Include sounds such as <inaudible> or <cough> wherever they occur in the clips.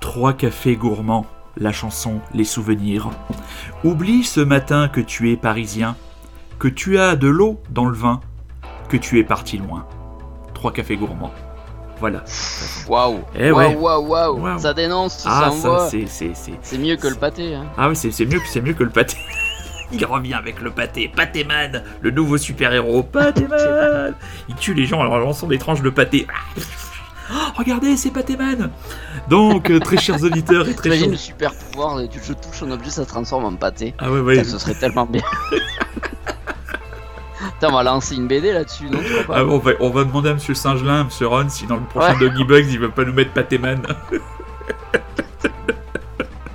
Trois cafés gourmands, la chanson, les souvenirs. Oublie ce matin que tu es parisien, que tu as de l'eau dans le vin, que tu es parti loin. Trois cafés gourmands. Voilà. Waouh Eh ouais. Waouh, waouh, Waouh. Ça dénonce, Ah, envoie. ça, c'est, c'est, c'est- C'est mieux que le pâté. Hein. Ah oui, c'est, c'est mieux, que- c'est mieux que le pâté. <laughs> Il revient avec le pâté. Pâtéman, le nouveau super-héros. Pâtéman Il tue les gens en leur lançant des tranches de pâté. Oh, regardez, c'est Pâtéman Donc, euh, très chers auditeurs et <laughs> très T'imagines le chers... super pouvoir, tu je touche un objet, ça se transforme en pâté. Ah ouais, ouais. Putain, Ce serait tellement bien. <laughs> Putain, on va lancer une BD là-dessus, non tu crois pas Ah, on, va, on va demander à Monsieur Singelin, Monsieur Ron, si dans le prochain Doggy Bugs, il veut pas nous mettre Pâtéman. <laughs>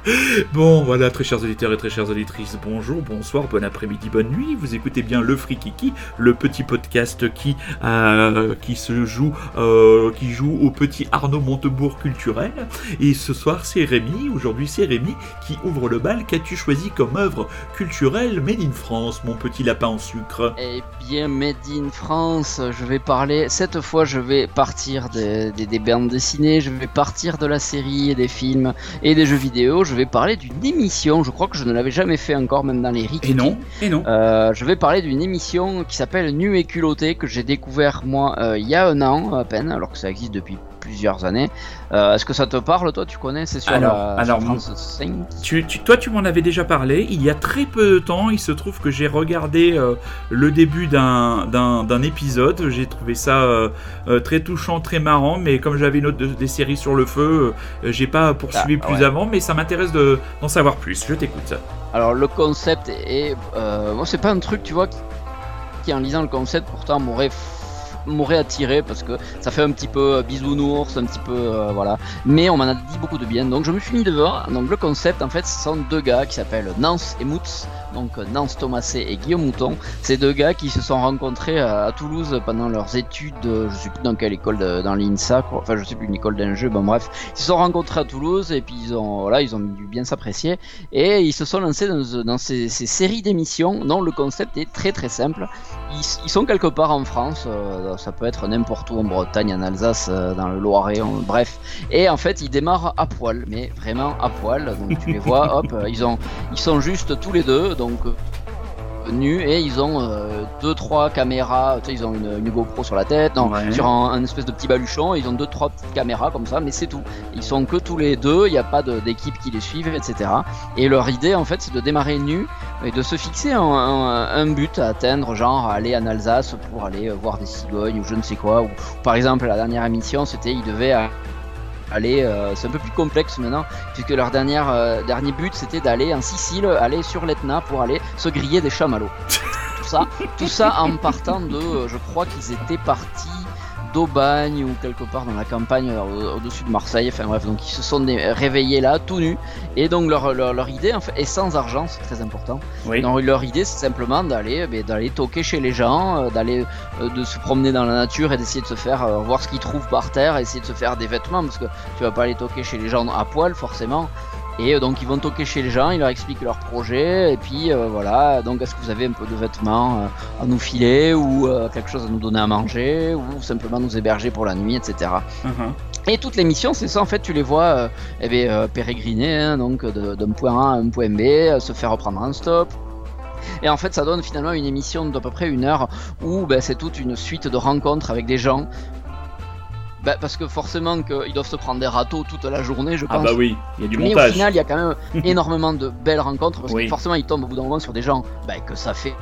<laughs> Bon, voilà, très chers auditeurs et très chères auditrices, bonjour, bonsoir, bon après-midi, bonne nuit. Vous écoutez bien le Frikiki, le petit podcast qui, euh, qui se joue, euh, qui joue au petit Arnaud Montebourg culturel. Et ce soir, c'est Rémi. Aujourd'hui, c'est Rémi qui ouvre le bal. Qu'as-tu choisi comme œuvre culturelle made in France, mon petit lapin en sucre? Eh bien, Made in France, je vais parler. Cette fois, je vais partir des, des- des bandes dessinées, je vais partir de la série des films et des jeux vidéo. Vais parler d'une émission. Je crois que je ne l'avais jamais fait encore, même dans les Rikiki. Et non, et non. Euh, je vais parler d'une émission qui s'appelle Nu et culotté que j'ai découvert moi euh, il y a un an à peine, alors que ça existe depuis plusieurs années. Euh, Est-ce que ça te parle, toi? Tu connais C'est sur, Alors- la, alors, sur France 5 Tu, tu- toi, tu m'en avais déjà parlé. Il y a très peu de temps, il se trouve que j'ai regardé euh, le début d'un épisode. J'ai trouvé ça euh, très touchant, très marrant. Mais comme j'avais une autre de- des séries sur le feu, j'ai pas poursuivi Ah, plus ouais. avant. Mais ça m'intéresse de- d'en savoir plus. Je t'écoute. Alors le concept est, moi c'est pas un truc tu vois qui, qui, en lisant le concept pourtant m'aurait m'aurait attiré parce que ça fait un petit peu euh, bisounours, un petit peu euh, voilà. Mais on m'en a dit beaucoup de bien, donc je me suis mis devant. Donc le concept en fait, ce sont deux gars qui s'appellent Nance et Moutz, donc euh, Nance Thomasé et Guillaume Mouton. Ces deux gars qui se sont rencontrés à, à Toulouse pendant leurs études, euh, je sais plus dans quelle école de- dans l'INSA, enfin je sais plus une école d'un jeu, bon bref, ils se sont rencontrés à Toulouse et puis ils ont voilà ils ont dû bien s'apprécier et ils se sont lancés dans, ces, séries d'émissions dont le concept est très très simple. Ils, sont quelque part en France, euh, ça peut être n'importe où en Bretagne, en Alsace, euh, dans le Loiret, bref. Et en fait, ils démarrent à poil, mais vraiment à poil. Donc tu les vois, hop, euh, ils ont, ils sont juste tous les deux, donc euh, nus et ils ont euh, deux trois caméras. Tu sais, ils ont une, une GoPro sur la tête, non, Ouais. sur un, un espèce de petit baluchon. Ils ont deux trois petites caméras comme ça, mais c'est tout. Ils sont que tous les deux. Il n'y a pas d'équipe qui les suivent, etc. Et leur idée, en fait, c'est de démarrer nus et de se fixer un, un- un but à atteindre, genre aller en Alsace pour aller euh, voir des cigognes ou je ne sais quoi. Ou, par exemple, la dernière émission, c'était ils devaient aller, euh, c'est un peu plus complexe maintenant, puisque leur dernière, euh, dernier but, c'était d'aller en Sicile, aller sur l'Etna pour aller se griller des chamallows. tout ça, tout ça en partant de, euh, je crois qu'ils étaient partis d'Aubagne ou quelque part dans la campagne euh, au- au-dessus de Marseille. Enfin bref, donc ils se sont réveillés là, tout nus. Et donc leur, leur, leur idée, en fait, est sans argent, c'est très important. Oui. Donc leur idée, c'est simplement d'aller, eh d'aller toquer chez les gens, euh, d'aller, euh, de se promener dans la nature et d'essayer de se faire voir ce qu'ils trouvent par terre, essayer de se faire des vêtements parce que tu vas pas aller toquer chez les gens à poil forcément. Et euh, donc ils vont toquer chez les gens, ils leur expliquent leur projet et puis euh, voilà. Donc est-ce que vous avez un peu de vêtements euh, à nous filer ou euh, quelque chose à nous donner à manger ou simplement nous héberger pour la nuit, etc. Mhm. Et toutes les missions, c'est ça en fait, tu les vois eh bien, pérégriner hein, donc de- d'un point A à un point B, se faire reprendre un stop. Et en fait, ça donne finalement une émission d'à peu près une heure où ben, c'est toute une suite de rencontres avec des gens. Ben, parce que forcément qu'ils doivent se prendre des râteaux toute la journée, je Ah pense. bah oui, il y a du Mais au montage. final, il y a quand même <laughs> énormément de belles rencontres parce Oui. que forcément, ils tombent au bout d'un moment sur des gens ben, que ça fait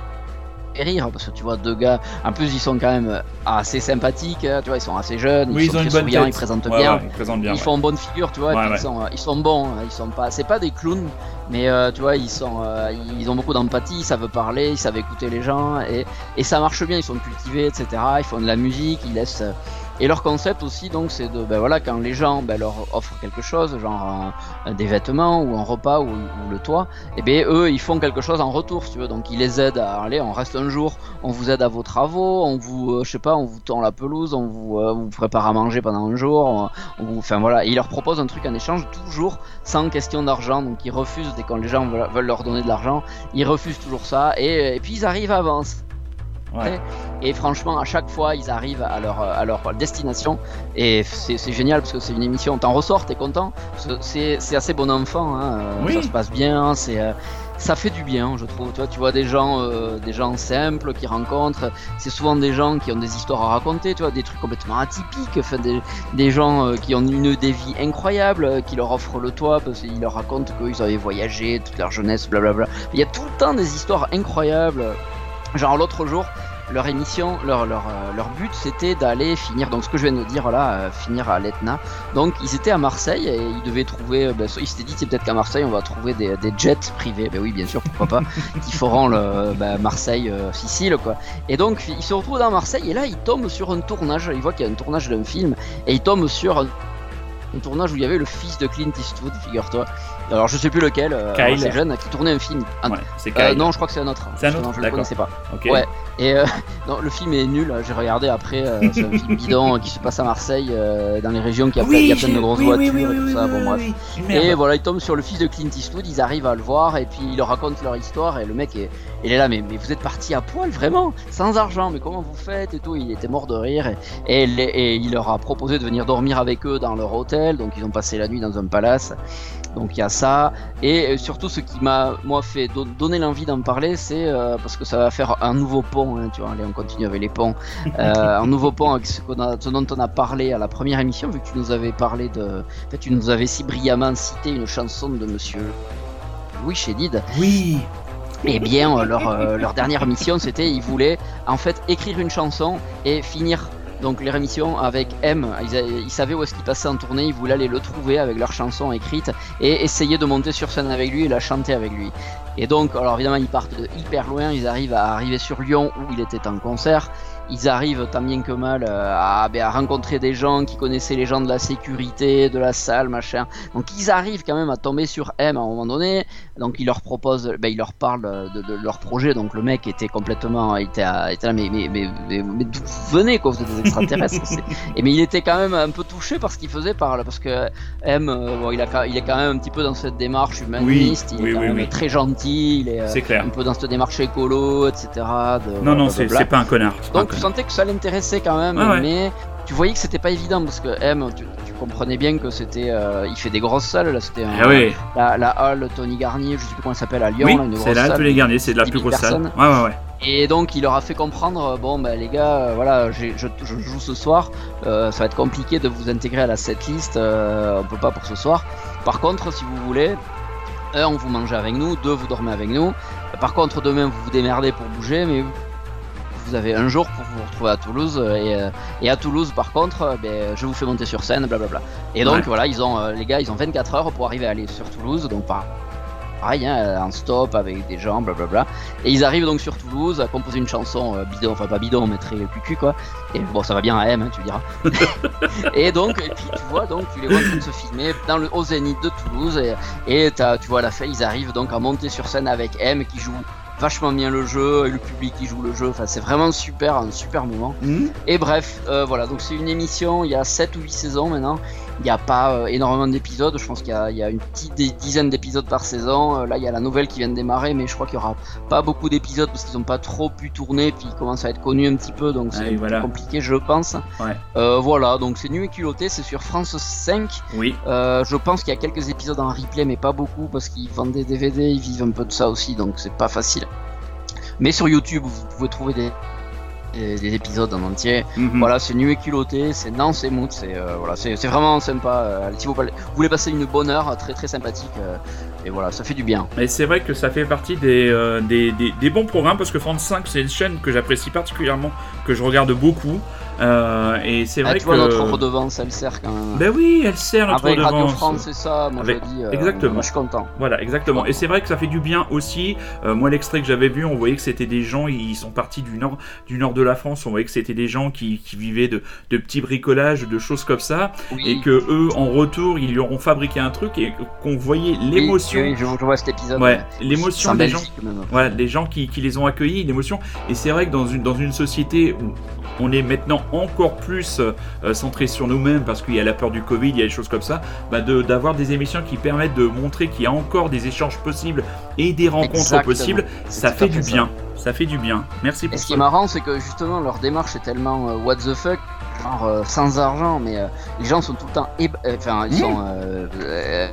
rire parce que tu vois deux gars en plus ils sont quand même assez sympathiques hein, tu vois ils sont assez jeunes oui, ils ils sont très souriants, ils présentent Ouais, bien ouais, ils présentent bien. ils ouais. font bonne figure, tu vois, et puis. Ils, sont, euh, ils sont bons, hein, ils sont pas, c'est pas des clowns, mais euh, tu vois, ils sont, euh, ils ont beaucoup d'empathie, ils savent parler, ils savent écouter les gens, et, et ça marche bien, ils sont cultivés, etc. Ils font de la musique, ils laissent, euh, Et leur concept aussi, donc, c'est de, ben voilà, quand les gens ben, leur offrent quelque chose, genre des vêtements ou un repas ou, le toit, et bien eux, ils font quelque chose en retour, si tu veux. Donc, ils les aident à aller, on reste un jour, on vous aide à vos travaux, on vous, je sais pas, on vous tend la pelouse, on vous, vous prépare à manger pendant un jour, enfin voilà, ils leur proposent un truc en échange, toujours sans question d'argent. Donc, ils refusent dès quand les gens veulent, leur donner de l'argent, ils refusent toujours ça, et, et puis ils arrivent à avancer. Et franchement, à chaque fois, ils arrivent à leur, à leur destination. Et c'est génial parce que c'est une émission, t'en ressors, t'es content. C'est assez bon enfant, hein. ça se passe bien, c'est. Euh, ça fait du bien, je trouve. Toi, tu vois des gens, euh, des gens simples qui rencontrent. C'est souvent des gens qui ont des histoires à raconter, tu vois, des trucs complètement atypiques. Enfin, des, des gens euh, qui ont une des vies incroyables, qui leur offrent le toit parce qu'ils leur racontent qu'ils avaient voyagé toute leur jeunesse, blablabla. Il y a tout le temps des histoires incroyables. Genre l'autre jour, leur émission, leur, leur, euh, leur but c'était d'aller finir, donc ce que je viens de dire là, euh, finir à l'Etna. Donc ils étaient à Marseille et ils devaient trouver, euh, ben, ils s'étaient dit c'est peut-être qu'à Marseille on va trouver des, des, jets privés, ben oui bien sûr pourquoi pas, <laughs> qui feront le ben, Marseille-Sicile quoi. Et donc ils se retrouvent dans Marseille et là ils tombent sur un tournage, ils voient qu'il y a un tournage d'un film et ils tombent sur un, tournage où il y avait le fils de Clint Eastwood, figure-toi. Alors je sais plus lequel, euh, c'est jeune qui tournait un film. euh, non, je crois que c'est un autre. C'est un autre. je le connaissais pas. Ouais. Et euh, <laughs> non, le film est nul. J'ai regardé après. Euh, c'est un film bidon qui se passe à Marseille, euh, dans les régions qui a, oui, y a plein de grosses voitures et tout ça. Bon bref. Et voilà, ils tombent sur le fils de Clint Eastwood. Ils arrivent à le voir et puis ils leur racontent leur histoire. Et le mec est, il est là, mais, mais vous êtes parti à poil vraiment, sans argent. Mais comment vous faites et tout. Il était mort de rire. Et, et, et il leur a proposé de venir dormir avec eux dans leur hôtel. Donc ils ont passé la nuit dans un palace. Donc il y a ça. Et surtout, ce qui m'a moi fait donner l'envie d'en parler, c'est euh, parce que ça va faire un nouveau pont. Hein, tu vois, allez, on continue avec les ponts. <laughs> Euh, un nouveau pont avec ce, dont on a parlé à la première émission, vu que tu nous avais parlé de. En fait, tu nous avais si brillamment cité une chanson de Monsieur Louis Chédid. Oui. Eh bien, euh, leur, leur dernière mission, c'était ils voulaient en fait écrire une chanson et finir donc les rémissions avec M, ils, savaient où est-ce qu'ils passaient en tournée, ils voulaient aller le trouver avec leur chanson écrite et essayer de monter sur scène avec lui et la chanter avec lui. Et donc, alors évidemment, ils partent de hyper loin, ils arrivent à arriver sur Lyon où il était en concert ils arrivent tant bien que mal euh, ben, à, rencontrer des gens qui connaissaient les gens de la sécurité, de la salle, machin. Donc ils arrivent quand même à tomber sur M à un moment donné. Donc ils leur proposent, ben, ils leur parlent de, leur projet. Donc le mec était complètement, était, était là, mais, mais, mais, mais, d'où vous venez quoi, vous êtes des extraterrestres. <laughs> et mais il était quand même un peu touché par ce qu'il faisait, par, parce que M, euh, bon, il, a, il est quand même un petit peu dans cette démarche humaniste, il est quand même très gentil, il est, euh, un peu dans cette démarche écolo, etc. non, non, c'est pas un connard. Donc, tu sentais que ça l'intéressait quand même, mais tu voyais que c'était pas évident parce que M, tu, comprenais bien que c'était, euh, il fait des grosses salles là, c'était ah oui. la, la hall Tony Garnier, je sais plus comment elle s'appelle à Lyon, oui, c'est là Tony Garnier, c'est la plus grosse salle. Ouais, ouais, ouais. Et donc il leur a fait comprendre, bon bah les gars, euh, voilà, je, je, joue ce soir, euh, ça va être compliqué de vous intégrer à la setlist, on peut pas pour ce soir. Par contre, si vous voulez, un, vous mangez avec nous, deux, vous dormez avec nous. Par contre, demain, vous vous démerdez pour bouger, mais vous avez un jour pour vous retrouver à Toulouse et, euh, et à Toulouse par contre euh, ben, je vous fais monter sur scène blablabla et donc voilà ils ont euh, les gars ils ont 24 heures pour arriver à aller sur Toulouse donc pas pareil hein, en stop avec des gens blablabla et ils arrivent donc sur Toulouse à composer une chanson bidon enfin pas bidon mais très cucu quoi. Et bon ça va bien à M hein, tu diras. <laughs> Et donc et puis tu vois donc tu les vois en train de se filmer dans le au Zénith de Toulouse et, et tu vois à la fin ils arrivent donc à monter sur scène avec M qui joue vachement bien le jeu et le public qui joue le jeu. Enfin, c'est vraiment super, un super moment. Mhm. Et bref, euh, voilà, donc c'est une émission, il y a 7 ou 8 saisons maintenant. Il n'y a pas euh, énormément d'épisodes, je pense qu'il y, a une petite dizaine d'épisodes par saison. Euh, là, il y a la nouvelle qui vient de démarrer, mais je crois qu'il n'y aura pas beaucoup d'épisodes parce qu'ils n'ont pas trop pu tourner, puis ils commencent à être connus un petit peu, donc c'est compliqué, je pense. voilà, donc c'est nu et culotté, c'est sur France 5. Oui. je pense qu'il y a quelques épisodes en replay, mais pas beaucoup parce qu'ils vendent des DVD, ils vivent un peu de ça aussi, donc c'est pas facile. Mais sur YouTube, vous pouvez trouver des, des, épisodes en entier. Mhm. Voilà, c'est nu et culotté, c'est non, c'est mood, c'est euh, voilà, c'est vraiment sympa. Euh, si vous, voulez passer une bonne heure, très très sympathique, euh, et voilà, ça fait du bien. Et c'est vrai que ça fait partie des, euh, des, des, des bons programmes parce que France 5 c'est une chaîne que j'apprécie particulièrement, que je regarde beaucoup. Euh, et c'est Ah, vrai tu vois, que. notre redevance, elle sert quand même. Ben oui, elle sert notre Avec Radio redevance. France, c'est ça, moi Avec- je dis. euh, exactement. Moi je suis content. Voilà, exactement. Et c'est vrai que ça fait du bien aussi. Euh, moi, l'extrait que j'avais vu, on voyait que c'était des gens, ils sont partis du nord, du nord de la France. On voyait que c'était des gens qui, qui vivaient de, de petits bricolages, de choses comme ça, Oui. et que eux, en retour, ils lui auront fabriqué un truc et qu'on voyait Oui, l'émotion. Oui, je, je vois cet épisode. Ouais, l'émotion des gens. Même. Voilà, les gens qui, qui les ont accueillis, l'émotion. Et c'est vrai que dans une, dans une société où on est maintenant encore plus euh, centré sur nous-mêmes parce qu'il y a la peur du Covid, il y a des choses comme ça, bah de- d'avoir des émissions qui permettent de montrer qu'il y a encore des échanges possibles et des rencontres Exactement. possibles, ça fait du ça. bien. Ça fait du bien. Merci Et pour ce qui est marrant, c'est que justement leur démarche est tellement euh, what the fuck, genre euh, sans argent, mais euh, les gens sont tout le temps, euh, enfin ils Mmh. sont euh, euh,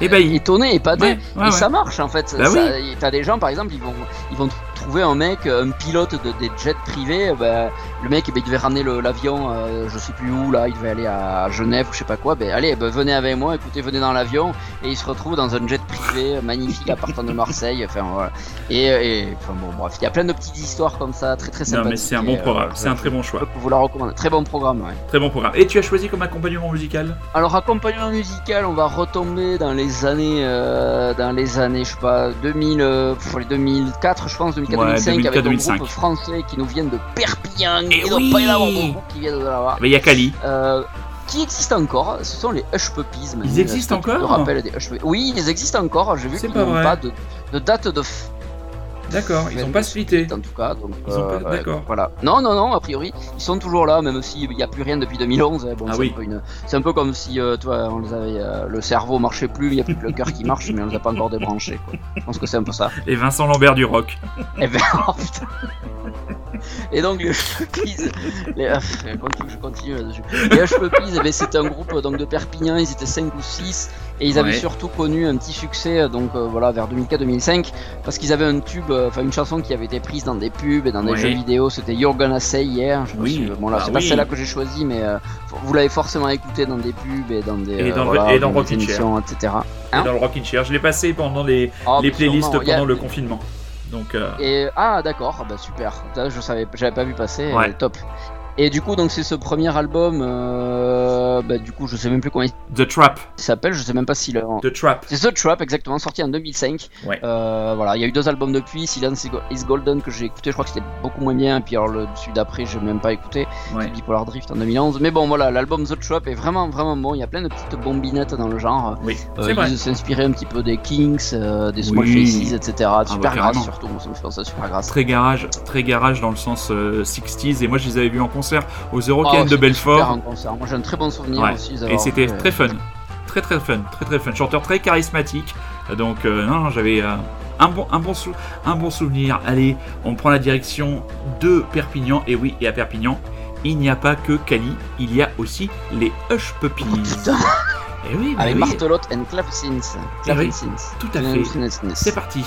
Ébahi. étonnés, épatés, Ouais, ouais, et ouais. ça marche en fait. Bah y- T'as des gens par exemple, ils vont, ils vont trouver un mec, un pilote de, des jets privés. bah, le mec, eh ben, il devait ramener l'avion, euh, je sais plus où là, il devait aller à Genève ou je sais pas quoi. Ben allez, ben, venez avec moi, écoutez, venez dans l'avion, et il se retrouve dans un jet privé euh, magnifique à partant de Marseille. Enfin voilà. Et, et enfin bon, bref, il y a plein de petites histoires comme ça, très très Non, sympathiques. mais c'est un bon programme. je- C'est un je très bon choix. peux vous la recommander. Très bon programme, ouais. Très bon programme. Et tu as choisi comme accompagnement musical? Alors accompagnement musical, on va retomber dans les années, euh, dans les années, je sais pas, 2000, euh, pff, les 2004, je pense, 2004, Ouais, 2005, 2004, avec un 2005. groupe français qui nous viennent de Perpignan. Eh il doit oui pas y en avoir beaucoup qui viennent de là-bas. Mais il y a Kali. Euh, qui existent encore, ce sont les Hush Puppies. Ils existent te encore des Hush Puppies? Oui, ils existent encore. J'ai vu qu'ils pas n'ont vrai. pas de, de date de f- D'accord, ils de ont pas splitté. en tout cas. Donc, Ils pas- euh, ouais, d'accord. Voilà. Non, non, non. A priori, ils sont toujours là, même s'il n'y a plus rien depuis 2011. hein. Bon, Ah c'est oui. un peu une- c'est un peu comme si, euh, toi, on les avait, euh, le cerveau marchait plus, il n'y a plus que le cœur qui marche, mais on les a pas encore débranchés. Quoi. Je pense que c'est un peu ça. Et Vincent Lambert du rock. Et ben, oh, putain. Et donc les Hush Puppies, les, euh, continue, je continue là-dessus. Les Hush Puppies, eh ben, c'était un groupe donc de Perpignan, ils étaient 5 ou 6 et ils avaient Ouais. surtout connu un petit succès euh, donc euh, voilà vers 2004-2005 parce qu'ils avaient un tube, euh, enfin une chanson qui avait été prise dans des pubs et dans des Ouais. jeux vidéo, c'était You're Gonna Say hier. Je Oui. bon là Ah c'est pas celle-là que j'ai choisi mais euh, vous l'avez forcément écouté dans des pubs et dans des Et dans- voilà, et dans des émissions, etc. Hein Et dans le Rockin' Chair. Je l'ai passé pendant les, Ah, les playlists sûrement, a- pendant le confinement. Donc, Et ah d'accord, ah, bah super. Ça, je savais, j'avais pas vu passer. Ouais. top. Et du coup donc c'est ce premier album. Euh, bah du coup je sais même plus comment il The Trap. s'appelle. Je sais même pas s'il. est- The Trap. C'est The Trap exactement sorti en 2005. Ouais. Euh, voilà, il y a eu deux albums depuis. Silence is Golden que j'ai écouté. Je crois que c'était beaucoup moins bien. Et puis alors le celui d'après j'ai même pas écouté. Ouais. Bipolar Drift en 2011. Mais bon voilà, l'album The Trap est vraiment vraiment bon. Il y a plein de petites bombinettes dans le genre. Oui, Euh, c'est vrai. ils s'inspiraient un petit peu des Kings, euh, des Small Oui. Faces, etc. bah, Super carrément. grasse surtout. Ça me fait penser à super grasse. Très garage, très garage dans le sens euh, 60s. Et moi, je les avais vus en concert aux Eurocaines Oh, de Belfort. super en concert. Moi j'ai un très bon souvenir Ouais. aussi. Et c'était euh, très fun. Très très fun. Très très fun. Chanteur très charismatique. Donc, euh, non, non, j'avais euh, un, bon, un, bon sou- un bon souvenir. Allez, on prend la direction de Perpignan. Et oui, et à Perpignan, il n'y a pas que Cali. Il y a aussi les Hush Puppies. Putain. Et oui, Avec oui. Martelotte and Clavecins. Eh oui, Clavecins. tout à fait. C'est parti.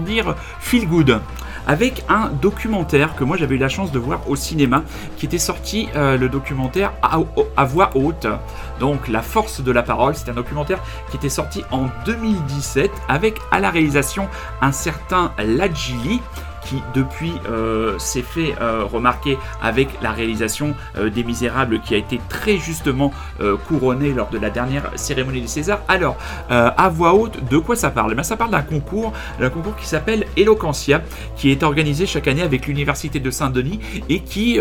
Dire, feel good. Avec un documentaire que moi j'avais eu la chance de voir au cinéma, qui était sorti, euh, le documentaire à, à voix haute. Donc La force de la parole, c'est un documentaire qui était sorti en 2017 avec à la réalisation un certain Lajili qui depuis euh, s'est fait euh, remarquer avec la réalisation euh, des Misérables qui a été très justement couronnée lors de la dernière cérémonie des Césars. Alors, à voix haute, de quoi ça parle? Eh bien, Ça parle d'un concours, d'un concours qui s'appelle Eloquentia, qui est organisé chaque année avec l'Université de Saint-Denis et qui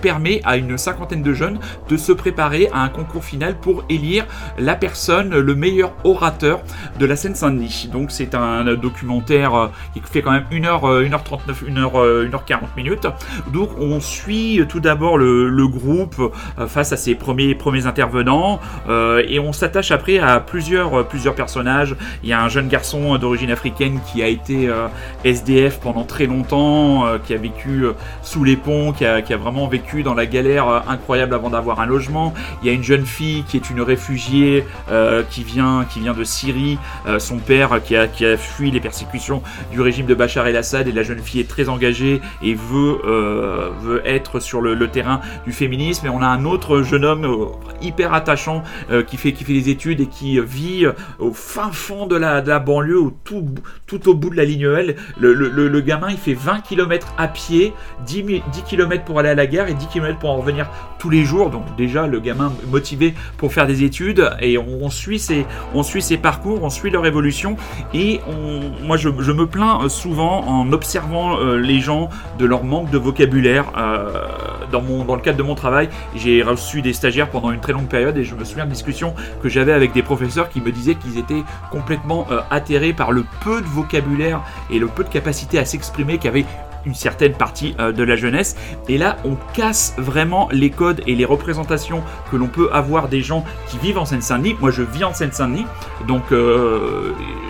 permet à une cinquantaine de jeunes de se préparer à un concours final pour élire la personne, le meilleur orateur de la Seine-Saint-Denis. Donc c'est un documentaire qui fait quand même 1h, 1h39, 1h, 1h40 minutes. Donc on suit tout d'abord le, le groupe euh, face à ses premiers, premiers intervenants euh, et on s'attache après à plusieurs, euh, plusieurs personnages. Il y a un jeune garçon d'origine africaine qui a été euh, SDF pendant très longtemps, euh, qui a vécu euh, sous les ponts, qui a, qui a vraiment vécu dans la galère euh, incroyable avant d'avoir un logement. Il y a une jeune fille qui est une réfugiée euh, qui, vient, qui vient de Syrie, euh, son père qui a, qui a fui les persécutions du régime de Bachar el-Assad et la jeune fille est très engagée et veut, euh, veut être sur le, terrain du féminisme. Et on a un autre jeune homme euh, hyper attachant euh, qui, fait, qui fait des études et qui vit au fin fond de la, de la banlieue, tout, tout au bout de la ligne L. Le, le- le- gamin, il fait 20 km à pied, 10, mi- 10 km pour aller à la gare et 10 km pour en revenir tous les jours. Donc déjà, le gamin motivé pour faire des études et on, suit, ses, on suit ses parcours, on suit leur évolution. Et on, moi, je, me plains souvent en observant euh, les gens de leur manque de vocabulaire. Euh, dans, mon, dans le cadre de mon travail, j'ai reçu des stagiaires pendant une très longue période et je me souviens de discussions que j'avais avec des professeurs qui me disaient qu'ils étaient complètement euh, atterrés par le peu de vocabulaire et le peu de capacité à s'exprimer qu'avait une certaine partie euh, de la jeunesse. Et là, on casse vraiment les codes et les représentations que l'on peut avoir des gens qui vivent en Seine-Saint-Denis. Moi, je vis en Seine-Saint-Denis, donc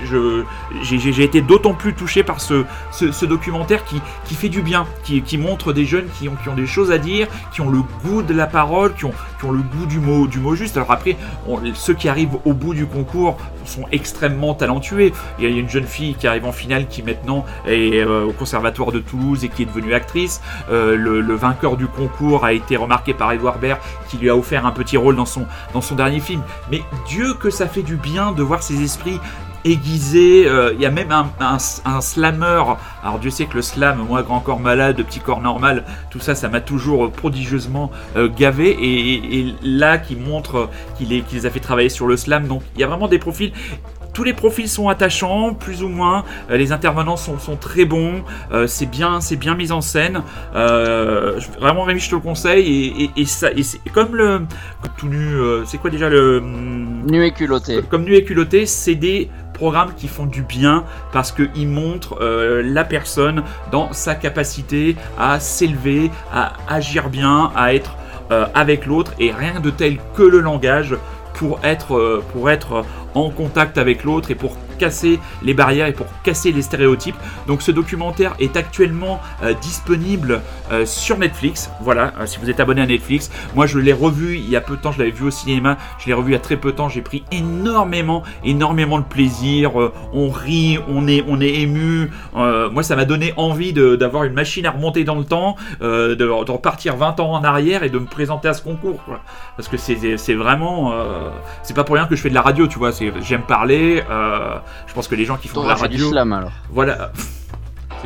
j'ai été d'autant plus touché par ce, documentaire qui, fait du bien, qui, montre des jeunes qui ont, des choses à dire, qui ont le goût de la parole, qui ont, le goût du mot, juste. Alors après, ceux qui arrivent au bout du concours sont extrêmement talentueux. Il y a une jeune fille qui arrive en finale qui maintenant est euh, au conservatoire de Toulouse et qui est devenue actrice. Euh, le, vainqueur du concours a été remarqué par Edouard Baird qui lui a offert un petit rôle dans son dernier film. Mais Dieu que ça fait du bien de voir ces esprits aiguisés. Euh, Il y a même un, un, un slammer. Alors Dieu sait que le slam, moi grand corps malade, petit corps normal, tout ça, ça m'a toujours prodigieusement euh, gavé. Et, là, qui montre qu'il les a fait travailler sur le slam. Donc il y a vraiment des profils tous les profils sont attachants, plus ou moins. Euh, les intervenants sont, sont très bons. Euh, c'est bien, c'est bien mis en scène. Euh, vraiment, Rémi, je te le conseille. Et, et- et ça, et c'est comme le comme tout nu. c'est quoi déjà le hum, Nu et culotté. comme nu et culotté, c'est des programmes qui font du bien parce qu'ils montrent euh, la personne dans sa capacité à s'élever, à agir bien, à être euh, avec l'autre et rien de tel que le langage pour être, euh, pour être en contact avec l'autre et pour casser les barrières et pour casser les stéréotypes. Donc ce documentaire est actuellement euh, disponible euh, sur Netflix. Voilà, euh, si vous êtes abonné à Netflix. Moi je l'ai revu il y a peu de temps, je l'avais vu au cinéma, je l'ai revu il y a très peu de temps, j'ai pris énormément, énormément de plaisir. On rit, on est, on est ému. Moi ça m'a donné envie d'avoir une machine à remonter dans le temps, de, repartir 20 ans en arrière et de me présenter à ce concours. Parce que c'est vraiment... c'est pas pour rien que je fais de la radio, tu vois. J'aime parler. euh, je pense que les gens qui font de la du radio... slam alors. Voilà. <laughs>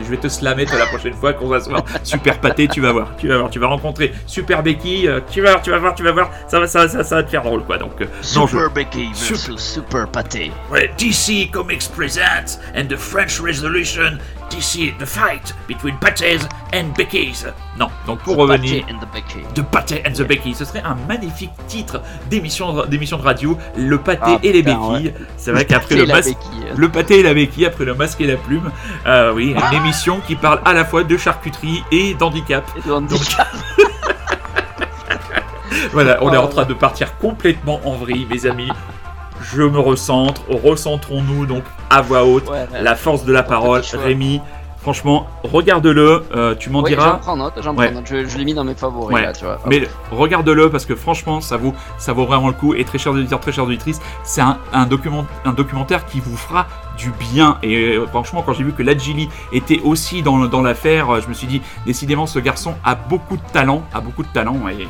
Je vais te slammer toi la prochaine fois qu'on va se voir. Super pâté, tu vas voir. Tu vas voir, tu vas rencontrer Super Becky. euh, tu vas voir, tu vas voir, tu vas voir. Ça va, ça, va- ça, ça va te faire drôle quoi. Donc, euh, non, je- Super Becky Super- Super Pâté. Ouais, DC Comics presents and the French Resolution. DC the fight between Patés and Beckies. Non, donc pour revenir. And the Pâté and the Becky, ce serait un magnifique titre d'émission d'émission de radio, le pâté Ah, et les putain, béquilles. C'est vrai <laughs> qu'après le masque, le pâté et la béquille, après le masque et la plume, euh, oui, une émission qui parle à la fois de charcuterie et d'handicap. Et de handicap. <laughs> Voilà, on est Oh. en train de partir complètement en vrille, mes amis. Je me recentre, recentrons-nous donc à voix haute. Ouais, ouais. La force de la parole. Rémi, Franchement, regarde-le, euh, tu m'en Oui, j'en diras. prends note, j'en prends note. Je, je l'ai mis dans mes favoris Ouais. là, tu vois. Mais regarde-le parce que franchement, ça vaut, ça vaut vraiment le coup. Et très chers auditeurs, très chères auditrices, c'est un, un, document, un documentaire qui vous fera du bien. Et euh, franchement, quand j'ai vu que Ladjili était aussi dans, dans l'affaire, euh, je me suis dit, décidément, ce garçon a beaucoup de talent, a beaucoup de talent. Et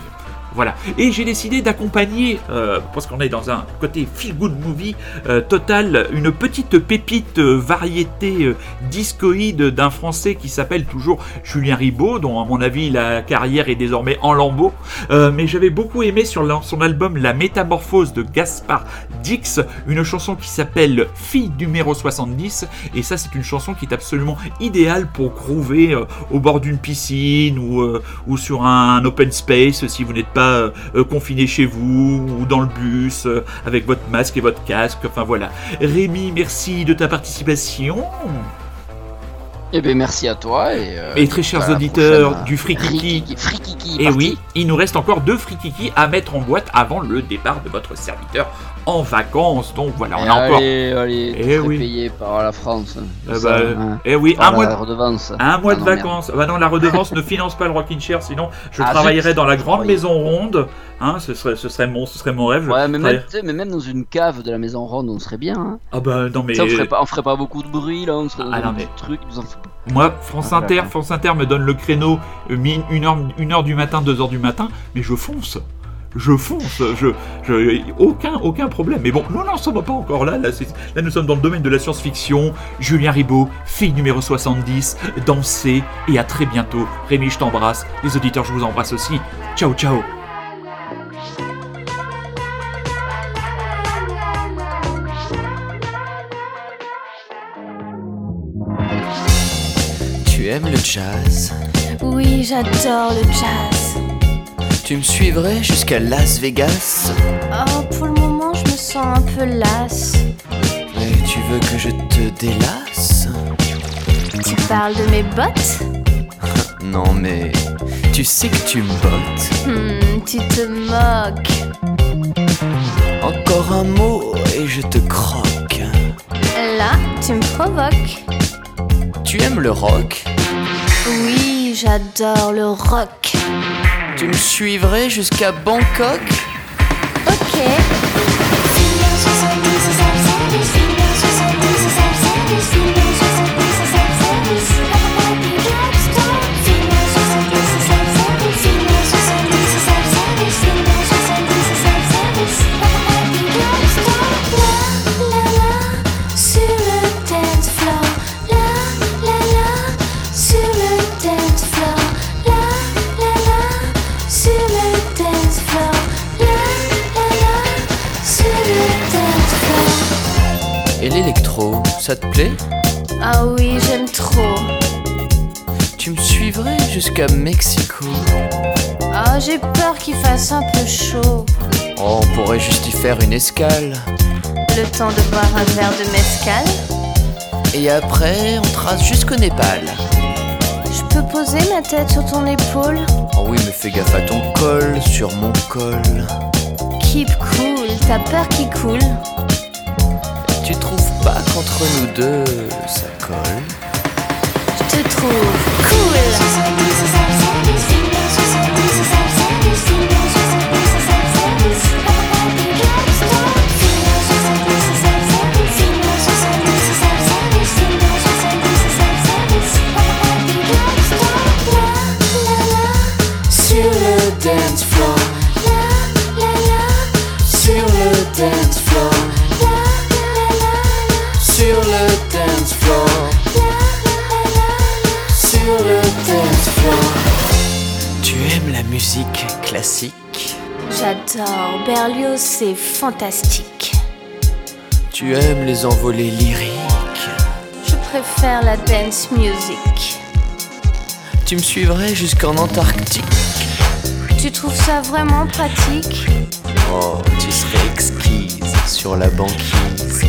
Et j'ai décidé d'accompagner, euh, parce qu'on est dans un côté feel good movie euh, total, une petite pépite euh, variété discoïde d'un Français qui s'appelle toujours Julien Ribaud, dont à mon avis la carrière est désormais en lambeaux. Mais j'avais beaucoup aimé sur son album La Métamorphose de Gaspard Dix, une chanson qui s'appelle Fille numéro 70. Et ça, c'est une chanson qui est absolument idéale pour groover au bord d'une piscine ou sur un open space si vous n'êtes pas euh, euh, confiné chez vous ou dans le bus euh, avec votre masque et votre casque. Enfin voilà. Rémi, merci de ta participation. Eh ben merci à toi et. euh, Et très chers auditeurs prochaine, du Frikiki. Frikiki. Et parti. oui, il nous reste encore deux frikiki à mettre en boîte avant le départ de votre serviteur en vacances. Donc voilà, on a encore. Allez, allez, Eh eh oui. payé par la France. Eh C'est ça, bah, hein. Eh oui, Par un mois, de, redevance. un mois Ah de non, vacances. Bah non, la redevance ne finance pas le Rockin' Chair, sinon je Ah, travaillerais dans la grande Oui. maison ronde. Hein, ce serait, ce serait mon, ce serait mon rêve. Ouais, mais même, mais même dans une cave de la maison ronde, on serait bien. Hein. Ah bah non mais. On, ferait pas, on ferait pas beaucoup de bruit là, on serait dans Ah, non, mais- truc. en. Moi, France Ah, Inter. France Inter me donne le créneau euh, une heure, une heure du matin, deux heures du matin, mais je fonce. Je fonce, je, je, aucun, aucun problème. Mais bon, nous n'en sommes pas encore là. Là, nous sommes dans le domaine de la science-fiction. Julien Ribaud, fille numéro 70, dansez et à très bientôt. Rémi, je t'embrasse. Les auditeurs, je vous embrasse aussi. Ciao, ciao. Tu aimes le jazz? Oui, j'adore le jazz. Tu me suivrais jusqu'à Las Vegas Oh, pour le moment, je me sens un peu lasse. Mais tu veux que je te délasse? Tu parles de mes bottes? <laughs> Non mais tu sais que tu me bottes. Hmm, tu te moques. Encore un mot et je te croque. Là, tu me provoques. Tu aimes le rock? Oui, j'adore le rock. Tu me suivrais jusqu'à Bangkok Ok. Ça te plaît Ah oui, j'aime trop. Tu me suivrais jusqu'à Mexico Ah, j'ai peur qu'il fasse un peu chaud. Oh, on pourrait juste y faire une escale. Le temps de boire un verre de mescal. Et après, on trace jusqu'au Népal. Je peux poser ma tête sur ton épaule? Oh oui, mais fais gaffe à ton col, sur mon col. Keep cool, t'as peur qui coule Tu trouves pas qu'entre nous deux, ça colle Je te trouve cool musique classique. J'adore, Berlioz c'est fantastique. Tu aimes les envolées lyriques? Je préfère la dance music. Tu me suivrais jusqu'en Antarctique? Tu trouves ça vraiment pratique? Oh, tu serais exquise sur la banquise.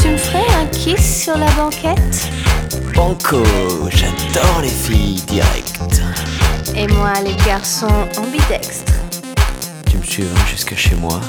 Tu me ferais un kiss sur la banquette? Banco, j'adore les filles directes Et moi les garçons ambidextres. Tu me suivrais jusqu'à chez moi